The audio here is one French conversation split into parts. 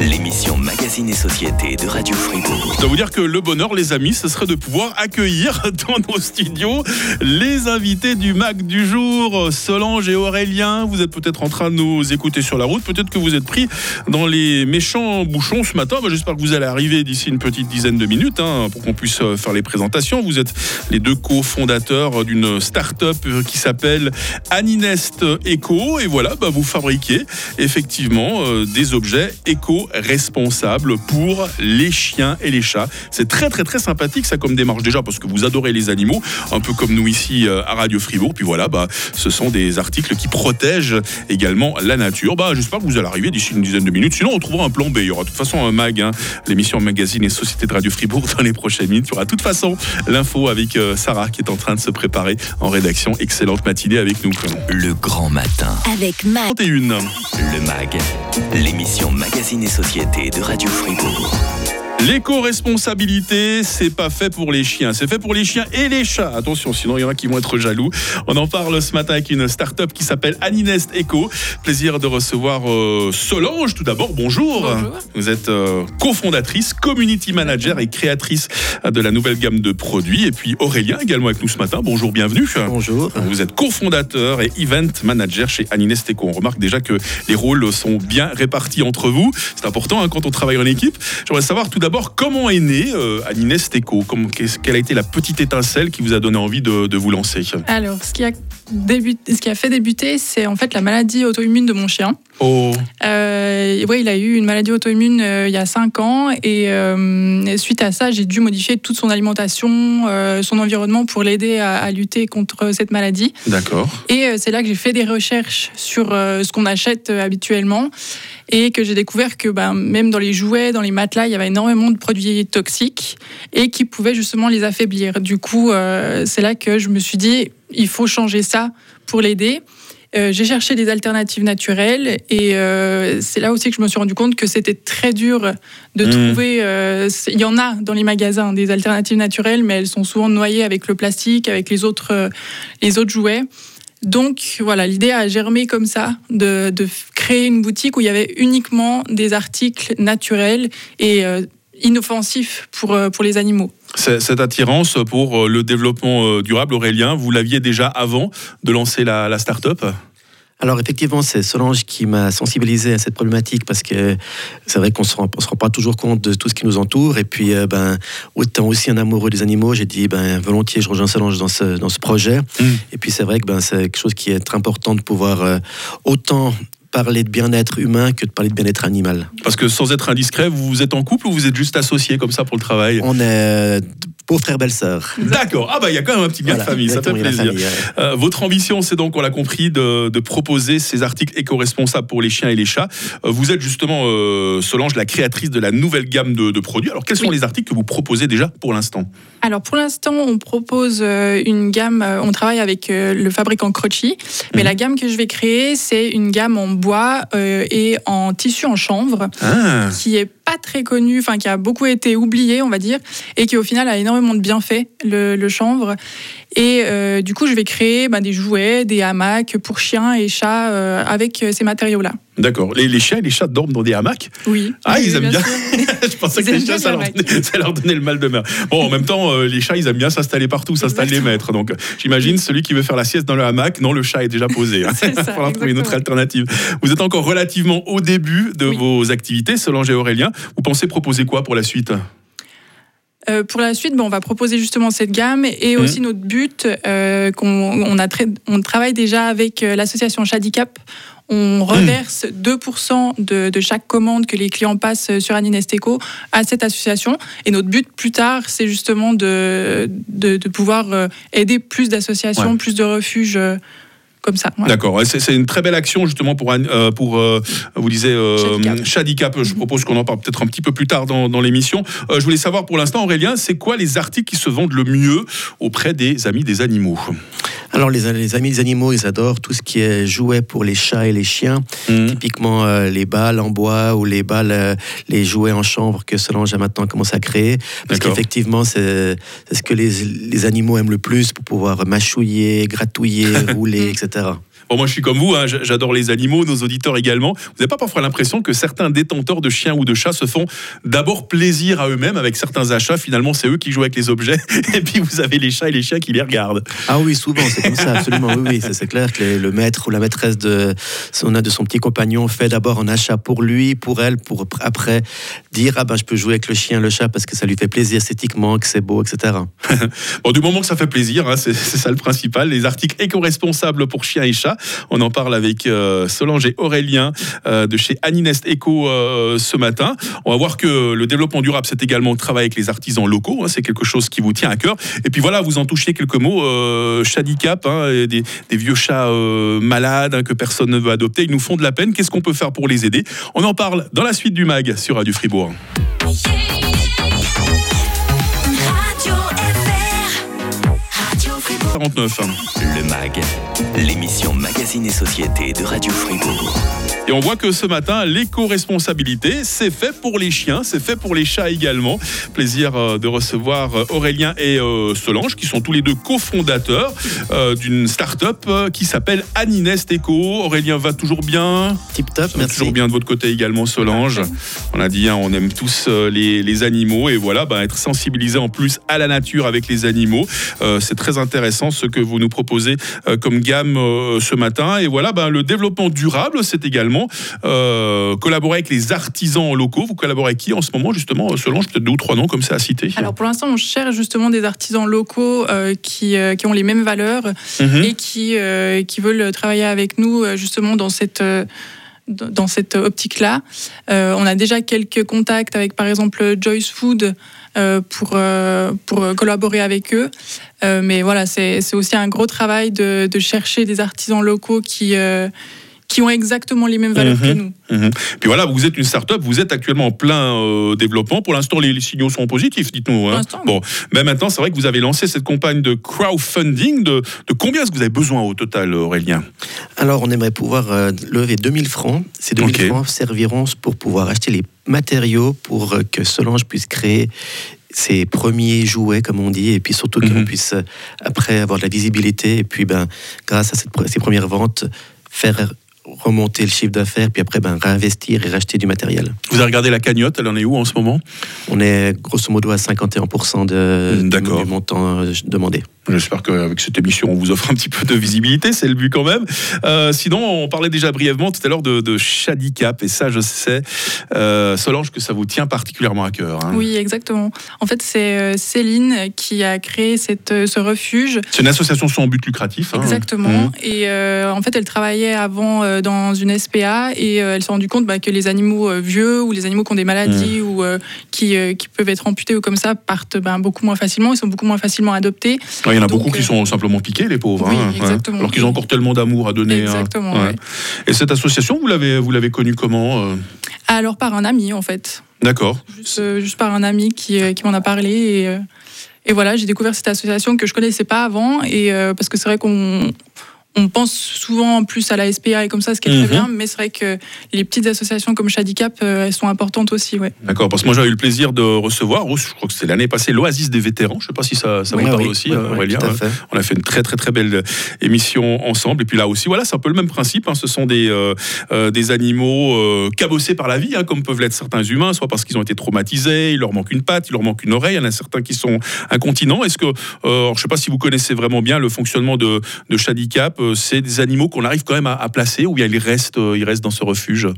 L'émission Magazine et Société de Radio Fribourg. Je dois vous dire que le bonheur, les amis, ce serait de pouvoir accueillir dans nos studios les invités du MAG du jour, Solange et Aurélien. Vous êtes peut-être en train de nous écouter sur la route, peut-être que vous êtes pris dans les méchants bouchons ce matin. Bah, J'espère que vous allez arriver d'ici une petite dizaine de minutes hein, pour qu'on puisse euh, faire les présentations. Vous êtes les deux cofondateurs d'une start-up qui s'appelle Aninest Eco. Et voilà, bah, vous fabriquez effectivement euh, des objets éco-responsables pour les chiens et les chats. C'est très très très sympathique ça comme démarche déjà parce que vous adorez les animaux, un peu comme nous ici euh, à Radio Fribourg. Puis voilà, bah, ce sont des articles qui protègent également la nature. Bah, J'espère que vous allez arriver d'ici une dizaine de minutes. Sinon, on trouvera un plan B. Il y aura de toute façon un mag, hein, l'émission Magazine et Société de Radio Fribourg dans les prochaines minutes. Il y aura de toute façon l'info avec euh, Sarah qui est en train de se préparer en rédaction. Excellente matinée avec nous. Le grand matin. Avec Mag. 31. Le MAG, l'émission Magazine et Société de Radio Fribourg. L'éco-responsabilité, c'est pas fait pour les chiens, c'est fait pour les chiens et les chats. Attention, sinon il y en a qui vont être jaloux. On en parle ce matin avec une start-up qui s'appelle Aninest Eco. Plaisir de recevoir euh, Solange tout d'abord. Bonjour. Bonjour. Vous êtes euh, cofondatrice, community manager et créatrice de la nouvelle gamme de produits. Et puis Aurélien également avec nous ce matin. Bonjour, bienvenue. Bonjour. Vous êtes cofondateur et event manager chez Aninest Eco. On remarque déjà que les rôles sont bien répartis entre vous. C'est important hein, quand on travaille en équipe. J'aimerais savoir tout d'abord comment est né euh, Aninest Eco. Comment- qu'est-ce- Quelle a été la petite étincelle qui vous a donné envie de, vous lancer? Alors, ce qui ce qui a fait débuter, c'est en fait la maladie auto-immune de mon chien. Oh, Euh, ouais, il a eu une maladie auto-immune euh, il y a 5 ans et euh, suite à ça, j'ai dû modifier toute son alimentation, euh, son environnement pour l'aider à, à lutter contre cette maladie. d'accord. Et c'est là que j'ai fait des recherches sur ce qu'on achète habituellement et que j'ai découvert que ben, même dans les jouets, dans les matelas, il y avait énormément de produits toxiques et qui pouvaient justement les affaiblir. Du coup, c'est là que je me suis dit, il faut changer ça pour l'aider. Euh, j'ai cherché des alternatives naturelles et euh, c'est là aussi que je me suis rendu compte que c'était très dur de Mhm. trouver. euh, Il y en a dans les magasins des alternatives naturelles, mais elles sont souvent noyées avec le plastique, avec les autres, les autres jouets. Donc voilà, l'idée a germé comme ça, de, de créer une boutique où il y avait uniquement des articles naturels et inoffensifs pour, pour les animaux. Cette attirance pour euh, le développement euh, durable, Aurélien, vous l'aviez déjà avant de lancer la, la start-up? Alors effectivement, c'est Solange qui m'a sensibilisé à cette problématique parce que c'est vrai qu'on ne se, rend- pas toujours compte de tout ce qui nous entoure. Et puis, euh, ben, autant aussi un amoureux des animaux, j'ai dit ben, volontiers, je rejoins Solange dans ce, dans ce projet. Mm. Et puis c'est vrai que ben, c'est quelque chose qui est très important de pouvoir euh, autant parler de bien-être humain que de parler de bien-être animal. Parce que sans être indiscret, vous êtes en couple ou vous êtes juste associés comme ça pour le travail? On est euh, beaux frères, belles sœurs. D'accord. Ah bah il y a quand même un petit lien Voilà, de famille, ça fait plaisir. famille, ouais. Euh, votre ambition, c'est donc, on l'a compris, de, de proposer ces articles éco-responsables pour les chiens et les chats. Euh, vous êtes justement, euh, Solange, la créatrice de la nouvelle gamme de, de produits. Alors, quels sont Oui. les articles que vous proposez déjà pour l'instant? Alors pour l'instant, on propose une gamme, on travaille avec le fabricant Croci, mais Mhm. la gamme que je vais créer, c'est une gamme en bois euh, et en tissu en chanvre. ah. qui est pas très connu, enfin qui a beaucoup été oublié, on va dire, et qui au final a énormément de bienfaits, le, le chanvre. Et euh, du coup, je vais créer bah, des jouets, des hamacs pour chiens et chats euh, avec euh, ces matériaux-là. D'accord. Les, les chiens et les chats dorment dans des hamacs Oui. Ah, ils aiment bien. Je pensais Ils que les chiens, ça leur, donnait, ça leur donnait le mal de mer. Bon, en même temps, euh, les chats, ils aiment bien s'installer partout, s'installer les maîtres. Donc, j'imagine celui qui veut faire la sieste dans le hamac, non, le chat est déjà posé. hein. Il va falloir trouver une autre alternative. Vous êtes encore relativement au début de Oui. vos activités, Solange et Aurélien. Vous pensez proposer quoi pour la suite? Euh, pour la suite, bon, on va proposer justement cette gamme et Mhm. aussi notre but, euh, qu'on on on travaille déjà avec l'association Shadicap. On reverse 2% de, de chaque commande que les clients passent sur Aninesteco à cette association. Et notre but plus tard, c'est justement de, de, de pouvoir euh, aider plus d'associations, Ouais. plus de refuges euh, comme ça. D'accord, c'est une très belle action justement pour, euh, pour euh, vous disiez, euh. Je propose qu'on en parle peut-être un petit peu plus tard dans, dans l'émission. Euh, je voulais savoir pour l'instant, Aurélien, c'est quoi les articles qui se vendent le mieux auprès des amis des animaux? Alors les, les amis des animaux, ils adorent tout ce qui est jouets pour les chats et les chiens. Mhm. Typiquement euh, les balles en bois ou les balles, euh, les jouets en chanvre que Solange a maintenant commencé à créer. Parce qu'effectivement, c'est c'est ce que les, les animaux aiment le plus pour pouvoir mâchouiller, gratouiller, rouler, etc etc. Bon, moi, je suis comme vous, hein, j'adore les animaux, nos auditeurs également. Vous n'avez pas parfois l'impression que certains détenteurs de chiens ou de chats se font d'abord plaisir à eux-mêmes avec certains achats Finalement, c'est eux qui jouent avec les objets, et puis vous avez les chats et les chiens qui les regardent. Ah oui, souvent, c'est comme ça, absolument. Oui, oui, c'est clair que le maître ou la maîtresse de son, de son petit compagnon fait d'abord un achat pour lui, pour elle, pour pr- après dire Ah ben, je peux jouer avec le chien, le chat, parce que ça lui fait plaisir esthétiquement, que c'est beau, etc. Bon, du moment que ça fait plaisir, hein, c'est ça le principal. Les articles éco-responsables pour chiens et chats. On en parle avec euh, Solange et Aurélien euh, de chez Aninest Eco euh, ce matin. On va voir que le développement durable, c'est également le travail avec les artisans locaux. hein, c'est quelque chose qui vous tient à cœur. Et puis voilà, vous en touchez quelques mots. Euh, hein, des, vieux chats malades hein, que personne ne veut adopter. Ils nous font de la peine. Qu'est-ce qu'on peut faire pour les aider? On en parle dans la suite du MAG sur Radio Fribourg. 49. Le MAG, l'émission Magazine et Société de Radio Fribourg. Et on voit que ce matin, l'éco-responsabilité, c'est fait pour les chiens, c'est fait pour les chats également. Plaisir euh, de recevoir euh, Aurélien et euh, Solange, qui sont tous les deux cofondateurs d'une start-up qui s'appelle Aninest Eco. Aurélien va toujours bien? Tip top, merci. toujours bien de votre côté également, Solange. On a dit, hein, on aime tous les, les animaux et voilà, bah, être sensibilisé en plus à la nature avec les animaux, euh, c'est très intéressant ce que vous nous proposez euh, comme gamme euh, ce matin. Et voilà, bah, le développement durable, c'est également euh, collaborer avec les artisans locaux. Vous collaborez avec qui en ce moment, justement, Solange Peut-être deux ou trois noms comme ça à citer. Alors pour l'instant, on cherche justement des artisans locaux qui, qui ont les mêmes valeurs Mhm. et qui, qui veulent travailler avec nous justement dans cette, dans cette optique-là. Euh, on a déjà quelques contacts avec par exemple Joyce Food pour, euh, pour collaborer avec eux. Euh, mais voilà, c'est aussi un gros travail de, chercher des artisans locaux qui, euh, qui ont exactement les mêmes valeurs que Mhm. nous. Mhm. Puis voilà, vous êtes une start-up, vous êtes actuellement en plein euh, développement. Pour l'instant, les, les signaux sont positifs, dites-nous. Pour hein. l'instant, Bon, mais maintenant, c'est vrai que vous avez lancé cette campagne de crowdfunding. De, de combien est-ce que vous avez besoin au total, Aurélien? Alors, on aimerait pouvoir euh, lever 2000 francs. Ces 2000 Ok. francs serviront pour pouvoir acheter les matériaux pour euh, que Solange puisse créer ses premiers jouets, comme on dit, et puis surtout Mhm. qu'on puisse, euh, après, avoir de la visibilité, et puis, ben, grâce à cette, ces premières ventes, faire remonter le chiffre d'affaires, puis après, ben, réinvestir et racheter du matériel. Vous avez regardé la cagnotte, elle en est où en ce moment? On est grosso modo à 51% de, du- montant euh, demandé. J'espère qu'avec cette émission, on vous offre un petit peu de visibilité, c'est le but quand même. Euh, sinon, on parlait déjà brièvement tout à l'heure de, de Shadicap, et ça, je sais, euh, Solange, que ça vous tient particulièrement à cœur. hein? Oui, exactement. En fait, c'est Céline qui a créé cette, ce refuge. C'est une association sans but lucratif. hein. Exactement. Mhm. Et euh, en fait, elle travaillait avant dans une SPA et euh, elle s'est rendue compte bah, que les animaux euh, vieux ou les animaux qui ont des maladies ou euh, qui, euh, qui peuvent être amputés ou comme ça partent ben, beaucoup moins facilement. Ils sont beaucoup moins facilement adoptés. Ouais, Il y en a Donc, beaucoup qui euh, sont simplement piqués, les pauvres. Oui, hein, exactement. Alors qu'ils ont encore tellement d'amour à donner. hein. Exactement, Ouais. ouais. Et cette association, vous l'avez, vous l'avez connue comment euh? Alors par un ami en fait, D'accord. juste, euh, juste par un ami qui, euh, qui m'en a parlé et, euh, et voilà, j'ai découvert cette association que je connaissais pas avant et euh, parce que c'est vrai qu'on on pense souvent plus à la SPA et comme ça, ce qui est Mhm. très bien, mais c'est vrai que les petites associations comme Shadicap, euh, elles sont importantes aussi, ouais. D'accord. Parce que moi, j'ai eu le plaisir de recevoir, je crois que c'était l'année passée, l'Oasis des vétérans. Je ne sais pas si ça, ça Oui. vous Ah parle oui, aussi, oui, euh, oui, Aurélien. tout à fait. On a fait une très très très belle émission ensemble. Et puis là aussi, voilà, c'est un peu le même principe. hein. Ce sont des, euh, euh, des animaux euh, cabossés par la vie, hein, comme peuvent l'être certains humains, soit parce qu'ils ont été traumatisés, il leur manque une patte, il leur manque une oreille. Il y en a certains qui sont incontinents. Est-ce que, euh, alors, je ne sais pas si vous connaissez vraiment bien le fonctionnement de, de Shadicap, euh, c'est des animaux qu'on arrive quand même à, placer ou bien ils restent, euh, ils restent dans ce refuge?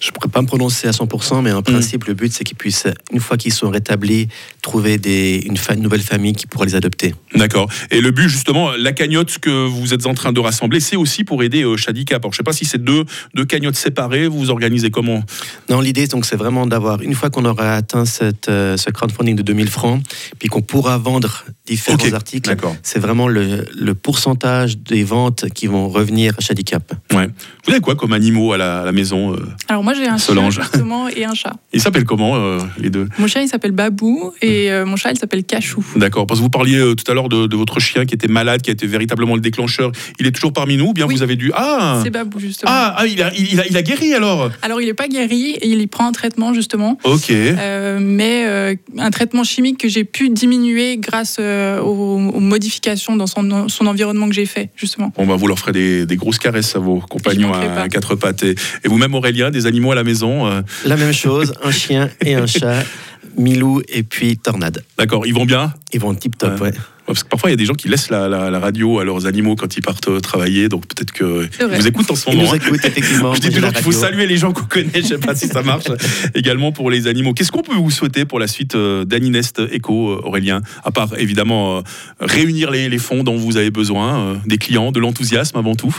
Je ne pourrais pas me prononcer à 100%, mais en principe, le but, c'est qu'ils puissent, une fois qu'ils sont rétablis, trouver des, une, fa- nouvelle famille qui pourra les adopter. D'accord. Et le but, justement, la cagnotte que vous êtes en train de rassembler, c'est aussi pour aider euh, Shadicap. Alors, je ne sais pas si c'est deux, deux cagnottes séparées, vous vous organisez comment? Non, l'idée, donc, c'est vraiment d'avoir, une fois qu'on aura atteint cette, euh, ce crowdfunding de 2000 francs, puis qu'on pourra vendre différents articles, c'est vraiment le, le pourcentage des ventes qui vont revenir à Shadicap. Ouais. Vous avez quoi comme animaux à la, à la maison euh? Alors moi, j'ai un Solange. chien justement et un chat. Ils s'appellent comment euh, les deux? Mon chien, il s'appelle Babou et euh, mon chat, il s'appelle Cachou. D'accord, parce que vous parliez euh, tout à l'heure de, de votre chien qui était malade, qui a été véritablement le déclencheur. Il est toujours parmi nous ou bien Oui. vous avez dû... Ah C'est Babou justement. ah, ah, il, a, il, a, il a guéri alors? Alors, il n'est pas guéri et il y prend un traitement justement. Ok. Euh, mais euh, un traitement chimique que j'ai pu diminuer grâce euh, aux, aux modifications dans son, son environnement que j'ai fait, justement. Bon, bah, vous leur ferez des, des grosses caresses à vos compagnons à, quatre pattes. Et, et vous-même, Aurélien, des animaux à la maison euh, La même chose, un chien et un chat, Milou et puis Tornade. D'accord, ils vont bien? Ils vont tip top, Ouais. ouais. Parce que parfois, il y a des gens qui laissent la, la- la radio à leurs animaux quand ils partent euh, travailler. Donc peut-être qu'ils vous écoutent en ce Ils moment. nous hein. écoutent effectivement. Je dis toujours qu'il faut saluer les gens qu'on connaît. Je sais pas si ça marche également pour les animaux. Qu'est-ce qu'on peut vous souhaiter pour la suite euh, d'Aninest Eco, euh, Aurélien? À part évidemment euh, réunir les, les fonds dont vous avez besoin, euh, des clients, de l'enthousiasme avant tout.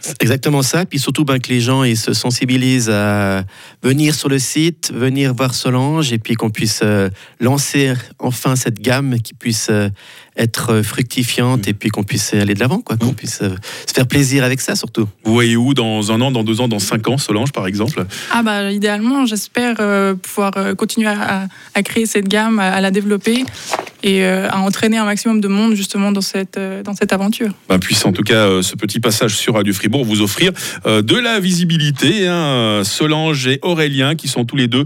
C'est Exactement ça. Puis surtout ben, que les gens ils se sensibilisent à venir sur le site, venir voir Solange et puis qu'on puisse euh, lancer enfin cette gamme qui puisse être fructifiante et puis qu'on puisse aller de l'avant, quoi. Qu'on puisse euh, se faire plaisir avec ça surtout. Vous voyez où dans un an, dans deux ans, dans cinq ans, Solange par exemple? Ah bah idéalement, j'espère euh, pouvoir euh, continuer à, créer cette gamme, à, à la développer et à entraîner un maximum de monde justement dans cette, dans cette aventure. ben, puisse en tout cas ce petit passage sur Radio Fribourg vous offrir de la visibilité. hein. Solange et Aurélien qui sont tous les deux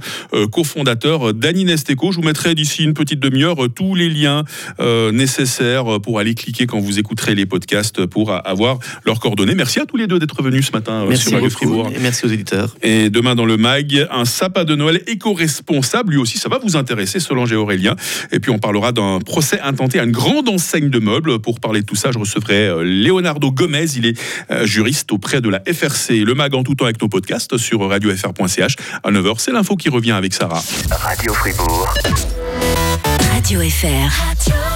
cofondateurs d'Aninest Eco. Je vous mettrai d'ici une petite demi-heure tous les liens euh, nécessaires pour aller cliquer quand vous écouterez les podcasts pour a- avoir leurs coordonnées. Merci à tous les deux d'être venus ce matin euh, Merci sur Radio Fribourg. et merci aux éditeurs. Et demain dans le MAG, un sapin de Noël éco-responsable. Lui aussi, ça va vous intéresser, Solange et Aurélien. Et puis on parlera d'un procès intenté à une grande enseigne de meubles. Pour parler de tout ça, je recevrai euh, Leonardo Gomez. Il est euh, juriste auprès de la FRC. Le MAG en tout temps avec nos podcasts sur radiofr.ch. À 9h, c'est l'info qui revient avec Sarah. Radio Fribourg. Radio FR. Radio